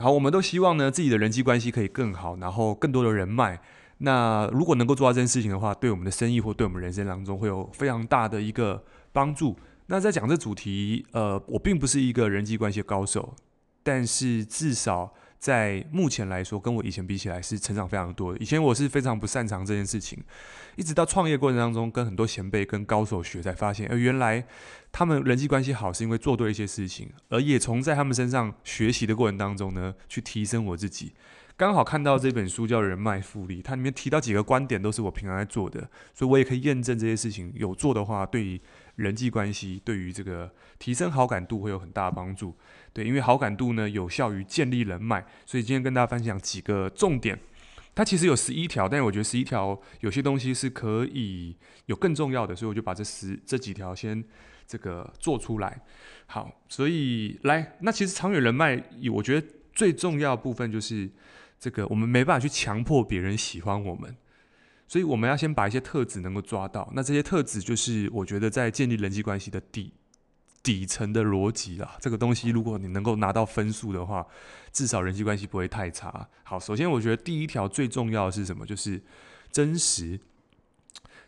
好，我们都希望呢自己的人际关系可以更好，然后更多的人脉。那如果能够做到这件事情的话，对我们的生意或对我们人生当中会有非常大的一个帮助。那在讲这主题，呃，我并不是一个人际关系高手，但是至少在目前来说，跟我以前比起来是成长非常多的。以前我是非常不擅长这件事情，一直到创业过程当中，跟很多前辈、跟高手学，才发现，呃，原来他们人际关系好是因为做对一些事情，而也从在他们身上学习的过程当中呢，去提升我自己。刚好看到这本书叫《人脉复利》，它里面提到几个观点，都是我平常在做的，所以我也可以验证这些事情有做的话，对于人际关系，对于这个提升好感度会有很大的帮助。对，因为好感度呢，有效于建立人脉，所以今天跟大家分享几个重点。它其实有十一条，但是我觉得十一条有些东西是可以有更重要的，所以我就把这十这几条先这个做出来。好，所以来，那其实长远人脉，我觉得最重要的部分就是。这个我们没办法去强迫别人喜欢我们，所以我们要先把一些特质能够抓到。那这些特质就是我觉得在建立人际关系的底底层的逻辑啦。这个东西如果你能够拿到分数的话，至少人际关系不会太差。好，首先我觉得第一条最重要的是什么？就是真实。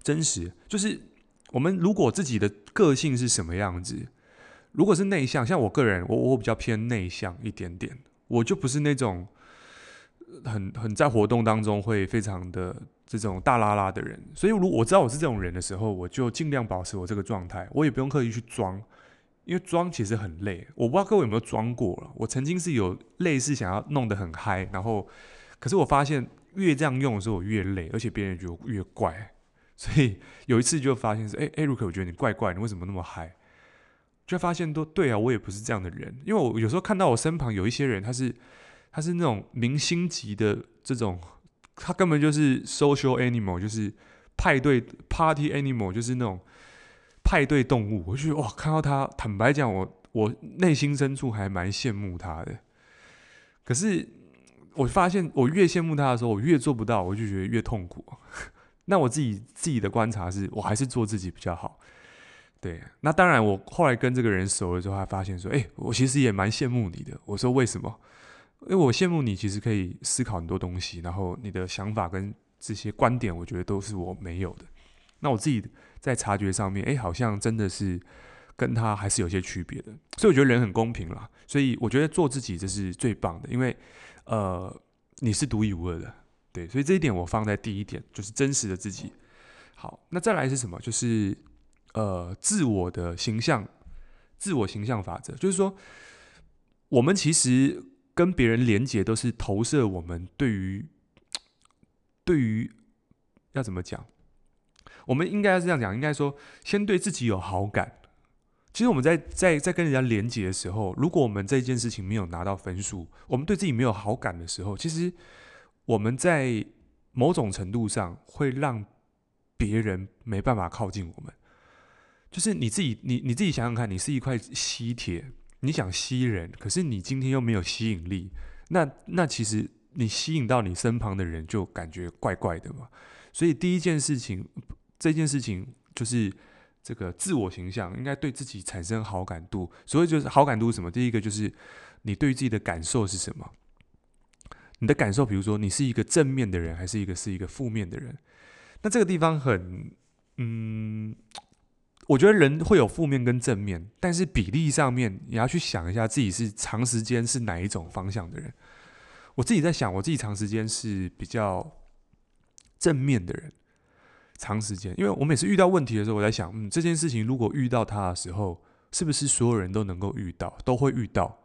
真实就是我们如果自己的个性是什么样子，如果是内向，像我个人，我我比较偏内向一点点，我就不是那种。很很在活动当中会非常的这种大拉拉的人，所以如果我知道我是这种人的时候，我就尽量保持我这个状态，我也不用刻意去装，因为装其实很累。我不知道各位有没有装过了，我曾经是有类似想要弄得很嗨，然后可是我发现越这样用的时候我越累，而且别人觉得越怪，所以有一次就发现是哎哎，Eric，我觉得你怪怪，你为什么那么嗨？就发现都对啊，我也不是这样的人，因为我有时候看到我身旁有一些人，他是。他是那种明星级的这种，他根本就是 social animal，就是派对 party animal，就是那种派对动物。我就觉得哇，看到他，坦白讲，我我内心深处还蛮羡慕他的。可是我发现，我越羡慕他的时候，我越做不到，我就觉得越痛苦。那我自己自己的观察是，我还是做自己比较好。对，那当然，我后来跟这个人熟了之后，还发现说，哎，我其实也蛮羡慕你的。我说为什么？因为我羡慕你，其实可以思考很多东西，然后你的想法跟这些观点，我觉得都是我没有的。那我自己在察觉上面，哎，好像真的是跟他还是有些区别的。所以我觉得人很公平啦，所以我觉得做自己这是最棒的，因为呃，你是独一无二的，对，所以这一点我放在第一点，就是真实的自己。好，那再来是什么？就是呃，自我的形象，自我形象法则，就是说我们其实。跟别人连接都是投射我们对于 对于要怎么讲？我们应该要这样讲，应该说先对自己有好感。其实我们在在在跟人家连接的时候，如果我们这件事情没有拿到分数，我们对自己没有好感的时候，其实我们在某种程度上会让别人没办法靠近我们。就是你自己，你你自己想想看，你是一块吸铁。你想吸人，可是你今天又没有吸引力，那那其实你吸引到你身旁的人就感觉怪怪的嘛。所以第一件事情，这件事情就是这个自我形象应该对自己产生好感度。所以就是好感度是什么？第一个就是你对自己的感受是什么？你的感受，比如说你是一个正面的人，还是一个是一个负面的人？那这个地方很嗯。我觉得人会有负面跟正面，但是比例上面你要去想一下自己是长时间是哪一种方向的人。我自己在想，我自己长时间是比较正面的人，长时间，因为我每次遇到问题的时候，我在想，嗯，这件事情如果遇到他的时候，是不是所有人都能够遇到，都会遇到？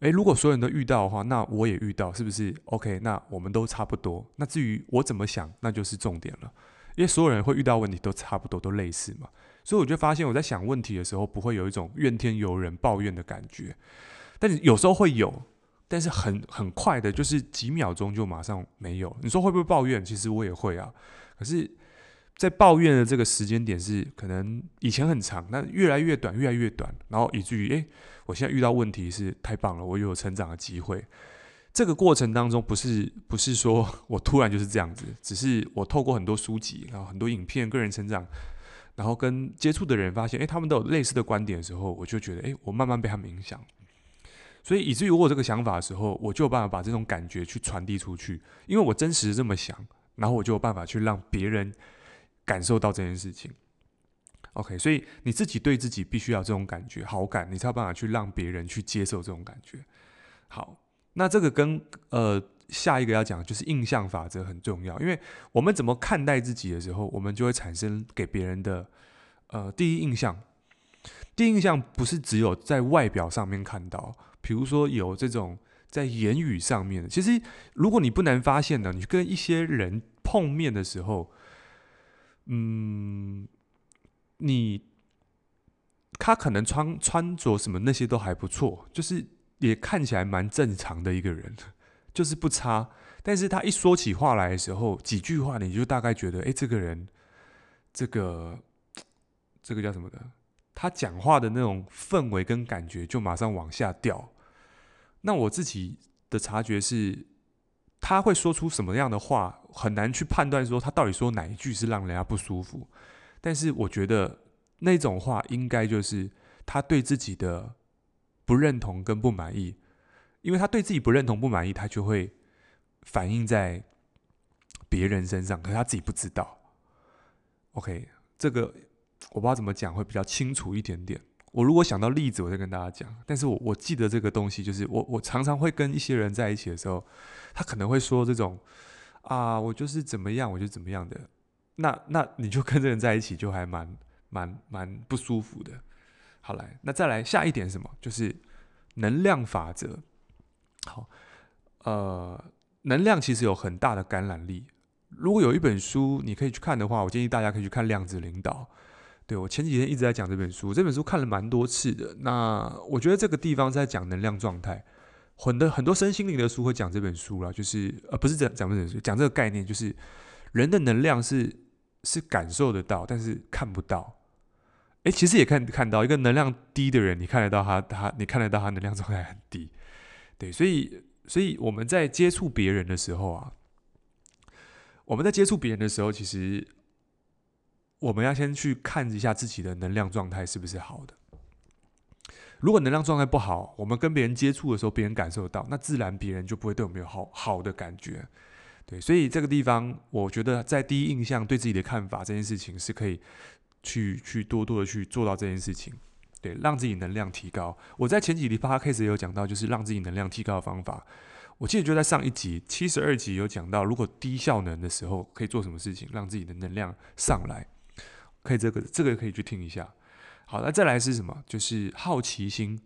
诶，如果所有人都遇到的话，那我也遇到，是不是？OK，那我们都差不多。那至于我怎么想，那就是重点了，因为所有人会遇到问题都差不多，都类似嘛。所以我就发现，我在想问题的时候，不会有一种怨天尤人、抱怨的感觉，但是有时候会有，但是很很快的，就是几秒钟就马上没有。你说会不会抱怨？其实我也会啊。可是，在抱怨的这个时间点是可能以前很长，那越来越短，越来越短，然后以至于，诶，我现在遇到问题是太棒了，我又有成长的机会。这个过程当中，不是不是说我突然就是这样子，只是我透过很多书籍，然后很多影片、个人成长。然后跟接触的人发现，诶，他们都有类似的观点的时候，我就觉得，诶，我慢慢被他们影响。所以以至于我这个想法的时候，我就有办法把这种感觉去传递出去，因为我真实这么想，然后我就有办法去让别人感受到这件事情。OK，所以你自己对自己必须要这种感觉好感，你才有办法去让别人去接受这种感觉。好，那这个跟呃下一个要讲就是印象法则很重要，因为我们怎么看待自己的时候，我们就会产生给别人的呃第一印象。第一印象不是只有在外表上面看到，比如说有这种在言语上面。其实如果你不难发现呢，你跟一些人碰面的时候，嗯。你他可能穿穿着什么那些都还不错，就是也看起来蛮正常的一个人，就是不差。但是他一说起话来的时候，几句话你就大概觉得，哎、这个人，这个这个叫什么的？他讲话的那种氛围跟感觉就马上往下掉。那我自己的察觉是，他会说出什么样的话，很难去判断说他到底说哪一句是让人家不舒服。但是我觉得那种话应该就是他对自己的不认同跟不满意，因为他对自己不认同不满意，他就会反映在别人身上，可是他自己不知道。OK，这个我不知道怎么讲会比较清楚一点点。我如果想到例子，我再跟大家讲。但是我我记得这个东西，就是我我常常会跟一些人在一起的时候，他可能会说这种啊，我就是怎么样，我就怎么样的。那那你就跟这人在一起就还蛮蛮蛮不舒服的。好来，那再来下一点什么？就是能量法则。好，呃，能量其实有很大的感染力。如果有一本书你可以去看的话，我建议大家可以去看《量子领导》。对，我前几天一直在讲这本书，这本书看了蛮多次的。那我觉得这个地方在讲能量状态，很多很多身心灵的书会讲这本书啦，就是呃不是讲讲这本书，讲这个概念，就是人的能量是。是感受得到，但是看不到。诶，其实也看看到一个能量低的人，你看得到他，他你看得到他能量状态很低。对，所以，所以我们在接触别人的时候啊，我们在接触别人的时候，其实我们要先去看一下自己的能量状态是不是好的。如果能量状态不好，我们跟别人接触的时候，别人感受得到，那自然别人就不会对我们有好好的感觉。对，所以这个地方，我觉得在第一印象对自己的看法这件事情是可以去去多多的去做到这件事情，对，让自己能量提高。我在前几集 p o d c a s 也有讲到，就是让自己能量提高的方法。我记得就在上一集七十二集有讲到，如果低效能的时候可以做什么事情，让自己的能量上来。可以这个这个可以去听一下。好，那再来是什么？就是好奇心，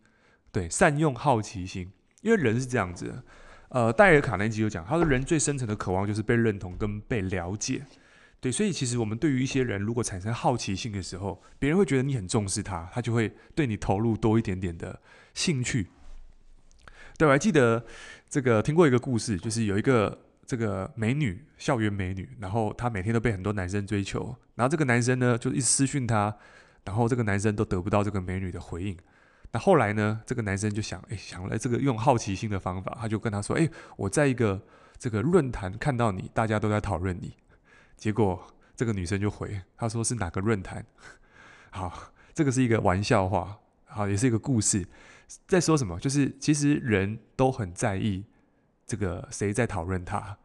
对，善用好奇心，因为人是这样子的。呃，戴尔·卡内基有讲，他说人最深层的渴望就是被认同跟被了解，对，所以其实我们对于一些人如果产生好奇心的时候，别人会觉得你很重视他，他就会对你投入多一点点的兴趣。对，我还记得这个听过一个故事，就是有一个这个美女，校园美女，然后她每天都被很多男生追求，然后这个男生呢就一直私讯她，然后这个男生都得不到这个美女的回应。那后来呢？这个男生就想，哎，想来这个用好奇心的方法，他就跟他说，哎，我在一个这个论坛看到你，大家都在讨论你。结果这个女生就回，她说是哪个论坛？好，这个是一个玩笑话，好，也是一个故事，在说什么？就是其实人都很在意这个谁在讨论他，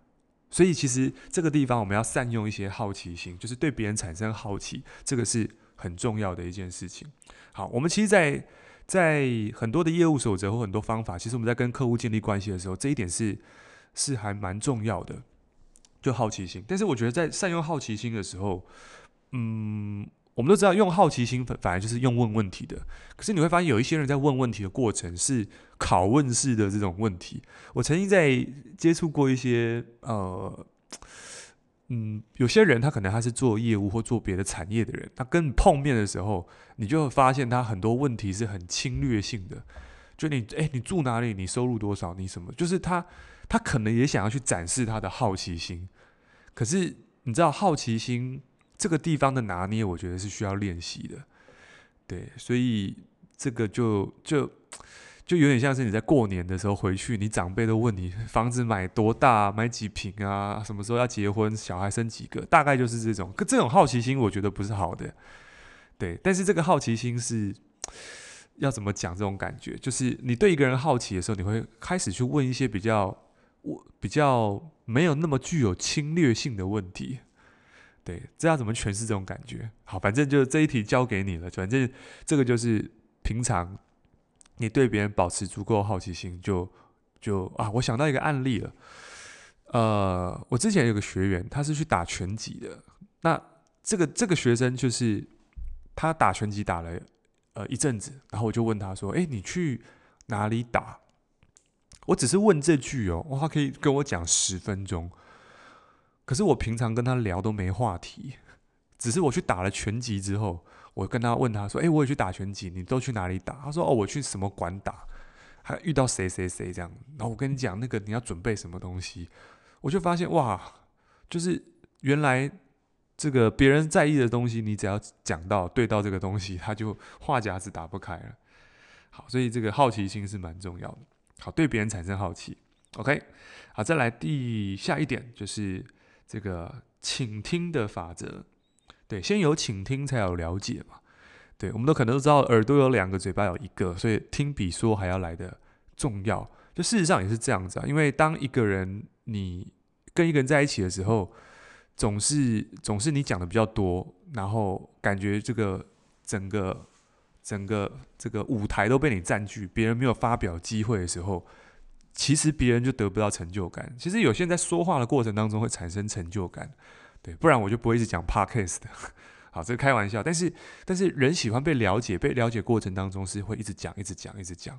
所以其实这个地方我们要善用一些好奇心，就是对别人产生好奇，这个是很重要的一件事情。好，我们其实，在在很多的业务守则或很多方法，其实我们在跟客户建立关系的时候，这一点是是还蛮重要的，就好奇心。但是我觉得在善用好奇心的时候，嗯，我们都知道用好奇心反反而就是用问问题的。可是你会发现有一些人在问问题的过程是拷问式的这种问题。我曾经在接触过一些呃。嗯，有些人他可能他是做业务或做别的产业的人，他跟你碰面的时候，你就会发现他很多问题是很侵略性的。就你，诶，你住哪里？你收入多少？你什么？就是他，他可能也想要去展示他的好奇心。可是你知道，好奇心这个地方的拿捏，我觉得是需要练习的。对，所以这个就就。就有点像是你在过年的时候回去，你长辈都问你房子买多大、买几平啊，什么时候要结婚，小孩生几个，大概就是这种。可这种好奇心，我觉得不是好的，对。但是这个好奇心是要怎么讲这种感觉？就是你对一个人好奇的时候，你会开始去问一些比较我比较没有那么具有侵略性的问题。对，这要怎么诠释这种感觉？好，反正就这一题交给你了。反正这个就是平常你对别人保持足够好奇心就，就就啊，我想到一个案例了。呃，我之前有个学员，他是去打拳击的。那这个这个学生就是他打拳击打了呃一阵子，然后我就问他说：“哎，你去哪里打？”我只是问这句哦，他可以跟我讲十分钟。可是我平常跟他聊都没话题，只是我去打了拳击之后，我跟他问他说：“哎，我也去打拳击，你都去哪里打？”他说：“哦，我去什么馆打，还遇到谁谁谁这样。”然后我跟你讲那个你要准备什么东西，我就发现哇，就是原来这个别人在意的东西，你只要讲到对到这个东西，他就话匣子打不开了。好，所以这个好奇心是蛮重要的。好，对别人产生好奇。OK，好，再来第下一点就是。这个倾听的法则，对，先有倾听才有了解嘛。对，我们都可能都知道，耳朵有两个，嘴巴有一个，所以听比说还要来的重要。就事实上也是这样子啊，因为当一个人你跟一个人在一起的时候，总是总是你讲的比较多，然后感觉这个整个整个这个舞台都被你占据，别人没有发表机会的时候。其实别人就得不到成就感。其实有些人在说话的过程当中会产生成就感，对，不然我就不会一直讲 podcast 的。好，这是开玩笑。但是，但是人喜欢被了解，被了解过程当中是会一直讲、一直讲、一直讲。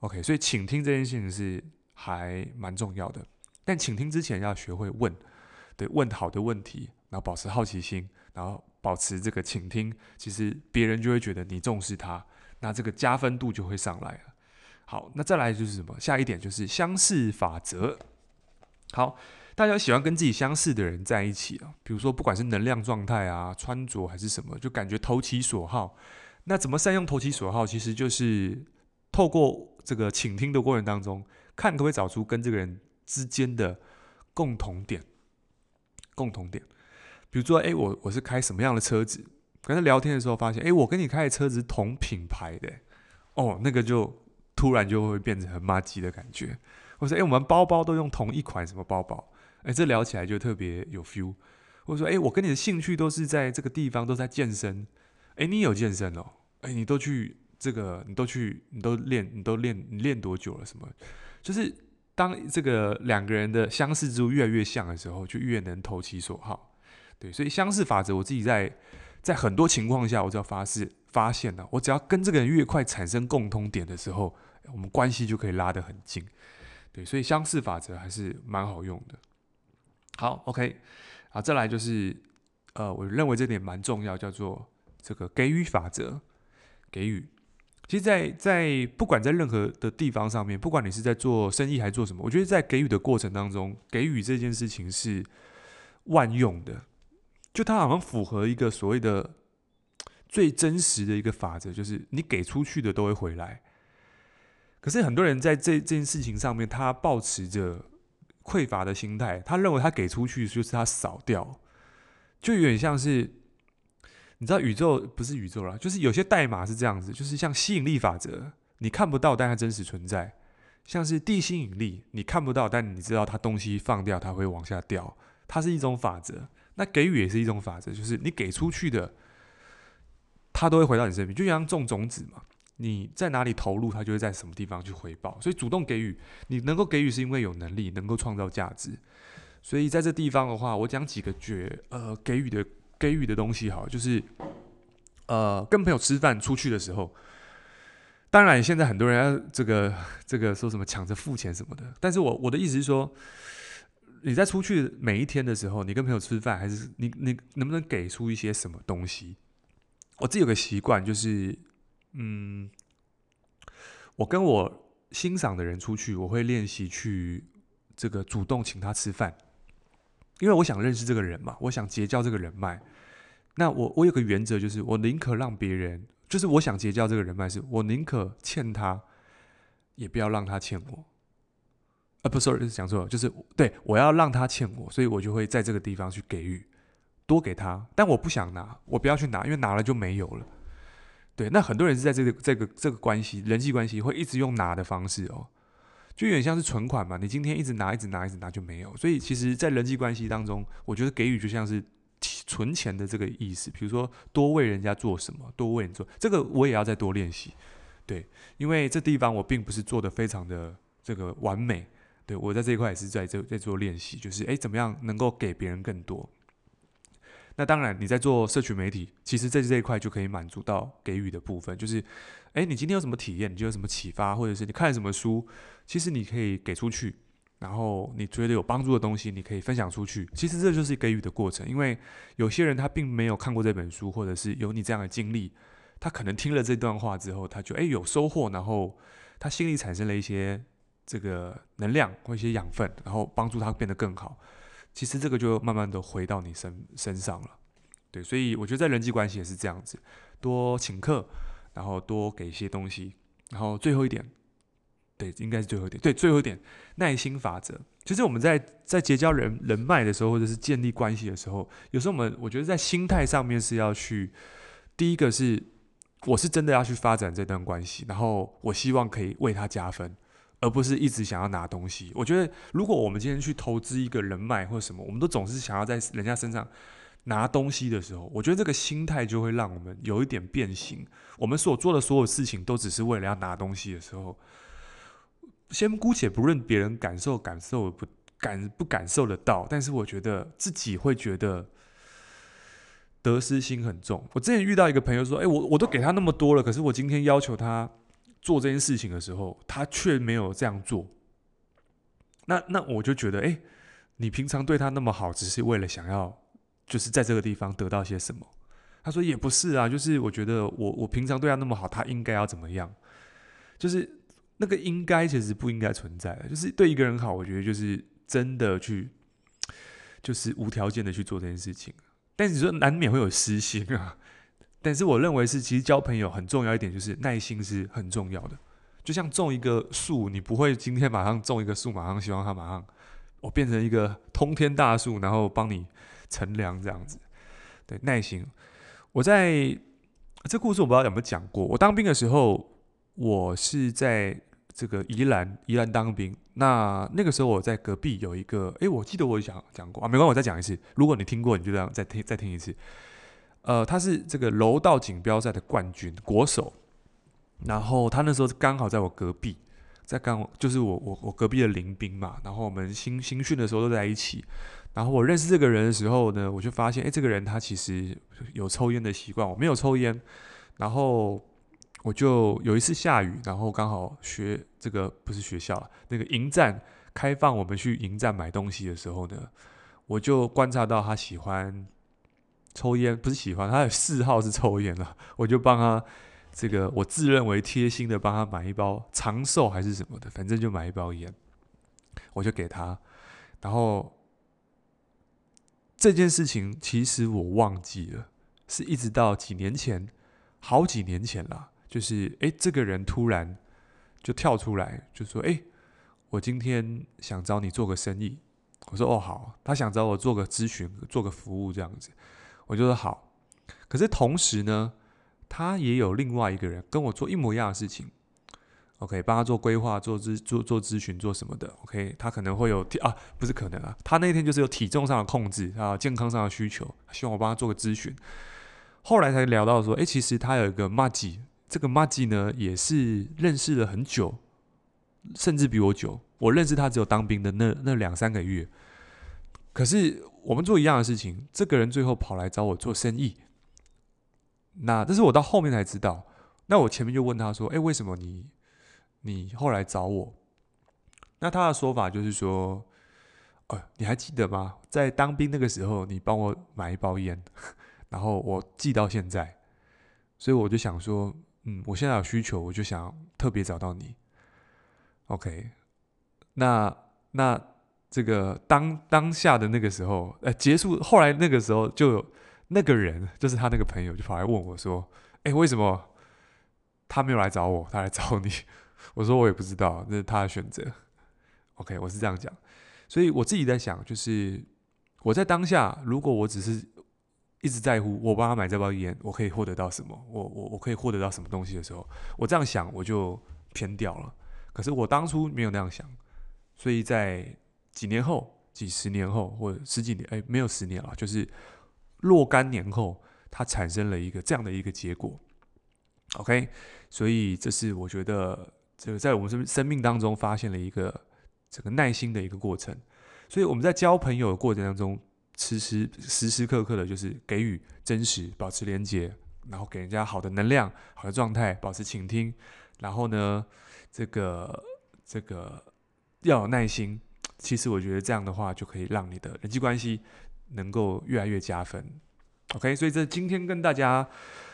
OK，所以倾听这件事情是还蛮重要的。但倾听之前要学会问，对，问好的问题，然后保持好奇心，然后保持这个倾听，其实别人就会觉得你重视他，那这个加分度就会上来了。好，那再来就是什么？下一点就是相似法则。好，大家喜欢跟自己相似的人在一起啊，比如说不管是能量状态啊、穿着还是什么，就感觉投其所好。那怎么善用投其所好？其实就是透过这个倾听的过程当中，看可不可以找出跟这个人之间的共同点。共同点，比如说，哎，我我是开什么样的车子？跟他聊天的时候发现，哎，我跟你开的车子同品牌的，哦，那个就。突然就会变成很麻吉的感觉。我说：“哎，我们包包都用同一款什么包包？哎，这聊起来就特别有 feel。”我说：“哎，我跟你的兴趣都是在这个地方，都在健身。哎，你有健身哦？哎，你都去这个，你都去，你都练，你都练，你练多久了？什么？就是当这个两个人的相似之处越来越像的时候，就越能投其所好。对，所以相似法则，我自己在在很多情况下，我只要发誓发现了，我只要跟这个人越快产生共通点的时候。”我们关系就可以拉得很近，对，所以相似法则还是蛮好用的。好，OK，好，再来就是，呃，我认为这点蛮重要，叫做这个给予法则。给予，其实在，在在不管在任何的地方上面，不管你是在做生意还是做什么，我觉得在给予的过程当中，给予这件事情是万用的。就它好像符合一个所谓的最真实的一个法则，就是你给出去的都会回来。可是很多人在这这件事情上面，他抱持着匮乏的心态，他认为他给出去就是他扫掉，就有点像是，你知道宇宙不是宇宙啦，就是有些代码是这样子，就是像吸引力法则，你看不到，但它真实存在；像是地心引力，你看不到，但你知道它东西放掉，它会往下掉，它是一种法则。那给予也是一种法则，就是你给出去的，它都会回到你身边，就像种种子嘛。你在哪里投入，它就会在什么地方去回报。所以主动给予，你能够给予是因为有能力，能够创造价值。所以在这地方的话，我讲几个绝呃给予的给予的东西好，就是呃跟朋友吃饭出去的时候，当然现在很多人要这个这个说什么抢着付钱什么的，但是我我的意思是说，你在出去每一天的时候，你跟朋友吃饭，还是你你能不能给出一些什么东西？我自己有个习惯就是。嗯，我跟我欣赏的人出去，我会练习去这个主动请他吃饭，因为我想认识这个人嘛，我想结交这个人脉。那我我有个原则，就是我宁可让别人，就是我想结交这个人脉，是我宁可欠他，也不要让他欠我。不，sorry，讲错了，就是对，我要让他欠我，所以我就会在这个地方去给予，多给他，但我不想拿，我不要去拿，因为拿了就没有了。对，那很多人是在这个这个这个关系人际关系会一直用拿的方式哦，就有点像是存款嘛，你今天一直拿一直拿一直拿就没有，所以其实，在人际关系当中，我觉得给予就像是存钱的这个意思，比如说多为人家做什么，多为你做，这个我也要再多练习，对，因为这地方我并不是做的非常的这个完美。对，我在这一块也是在这在做练习，就是诶，怎么样能够给别人更多？那当然，你在做社群媒体，其实在这一块就可以满足到给予的部分，就是诶，你今天有什么体验，你就有什么启发，或者是你看什么书，其实你可以给出去，然后你觉得有帮助的东西，你可以分享出去。其实这就是给予的过程，因为有些人他并没有看过这本书，或者是有你这样的经历，他可能听了这段话之后，他就诶有收获，然后他心里产生了一些。这个能量或一些养分，然后帮助他变得更好。其实这个就慢慢的回到你身身上了，对，所以我觉得在人际关系也是这样子，多请客，然后多给一些东西，然后最后一点，对，应该是最后一点，对，最后一点，耐心法则。其实我们在在结交人人脉的时候，或者是建立关系的时候，有时候我们我觉得在心态上面是要去，第一个是我是真的要去发展这段关系，然后我希望可以为他加分。而不是一直想要拿东西。我觉得，如果我们今天去投资一个人脉或者什么，我们都总是想要在人家身上拿东西的时候，我觉得这个心态就会让我们有一点变形。我们所做的所有事情都只是为了要拿东西的时候，先姑且不论别人感受感受不感不感受得到，但是我觉得自己会觉得得失心很重。我之前遇到一个朋友说：“哎，我我都给他那么多了，可是我今天要求他。”做这件事情的时候，他却没有这样做。那那我就觉得，哎，你平常对他那么好，只是为了想要，就是在这个地方得到些什么？他说也不是啊，就是我觉得我我平常对他那么好，他应该要怎么样？就是那个应该其实不应该存在的。就是对一个人好，我觉得就是真的去，就是无条件的去做这件事情。但是你说难免会有私心啊。但是我认为是，其实交朋友很重要一点，就是耐心是很重要的。就像种一个树，你不会今天马上种一个树，马上希望它马上我变成一个通天大树，然后帮你乘凉这样子。对，耐心。我在这故事我不知道有没有讲过。我当兵的时候，我是在这个宜兰宜兰当兵。那那个时候我在隔壁有一个，诶，我记得我讲讲过啊，没关系，我再讲一次。如果你听过，你就这样再听再听一次。呃，他是这个柔道锦标赛的冠军国手，然后他那时候刚好在我隔壁，在刚就是我我我隔壁的邻兵嘛，然后我们新新训的时候都在一起，然后我认识这个人的时候呢，我就发现，哎，这个人他其实有抽烟的习惯，我没有抽烟，然后我就有一次下雨，然后刚好学这个不是学校那个营站开放，我们去营站买东西的时候呢，我就观察到他喜欢。抽烟不是喜欢，他的嗜好是抽烟了。我就帮他这个，我自认为贴心的帮他买一包长寿还是什么的，反正就买一包烟，我就给他。然后这件事情其实我忘记了，是一直到几年前，好几年前了，就是诶，这个人突然就跳出来，就说：“诶，我今天想找你做个生意。”我说：“哦，好。”他想找我做个咨询，做个服务这样子。我就说好，可是同时呢，他也有另外一个人跟我做一模一样的事情，OK，帮他做规划、做咨、做做咨询、做什么的，OK，他可能会有啊，不是可能啊，他那天就是有体重上的控制啊，健康上的需求，希望我帮他做个咨询。后来才聊到说，诶，其实他有一个麻吉，这个麻吉呢也是认识了很久，甚至比我久，我认识他只有当兵的那那两三个月。可是我们做一样的事情，这个人最后跑来找我做生意。那这是我到后面才知道。那我前面就问他说：“诶，为什么你你后来找我？”那他的说法就是说：“呃，你还记得吗？在当兵那个时候，你帮我买一包烟，然后我记到现在。所以我就想说，嗯，我现在有需求，我就想特别找到你。OK，那那。”这个当当下的那个时候，呃，结束后来那个时候，就有那个人，就是他那个朋友，就跑来问我说：“哎，为什么他没有来找我，他来找你？” 我说：“我也不知道，那是他的选择。”OK，我是这样讲。所以我自己在想，就是我在当下，如果我只是一直在乎我帮他买这包烟，我可以获得到什么？我我我可以获得到什么东西的时候，我这样想我就偏掉了。可是我当初没有那样想，所以在几年后、几十年后或者十几年，哎，没有十年了，就是若干年后，它产生了一个这样的一个结果。OK，所以这是我觉得这个在我们生生命当中发现了一个这个耐心的一个过程。所以我们在交朋友的过程当中。时时时时刻刻的，就是给予真实，保持连接，然后给人家好的能量、好的状态，保持倾听。然后呢，这个这个要有耐心。其实我觉得这样的话，就可以让你的人际关系能够越来越加分。OK，所以这今天跟大家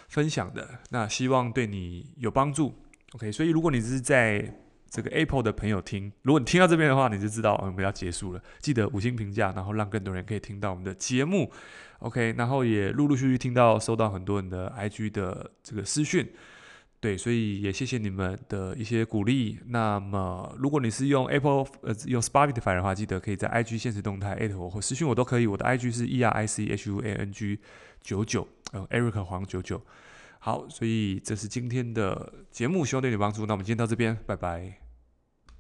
分享的，那希望对你有帮助。OK，所以如果你是在这个 Apple 的朋友听，如果你听到这边的话，你就知道我们要结束了。记得五星评价，然后让更多人可以听到我们的节目。OK，然后也陆陆续续听到收到很多人的 IG 的这个私讯，对，所以也谢谢你们的一些鼓励。那么如果你是用 Apple 呃用 Spotify 的话，记得可以在 IG 现实动态艾特我或私信我都可以。我的 IG 是 E R I C H U A N G 九九，呃，Eric 黄九九。好，所以这是今天的节目，希望对你帮助。那我们今天到这边，拜拜。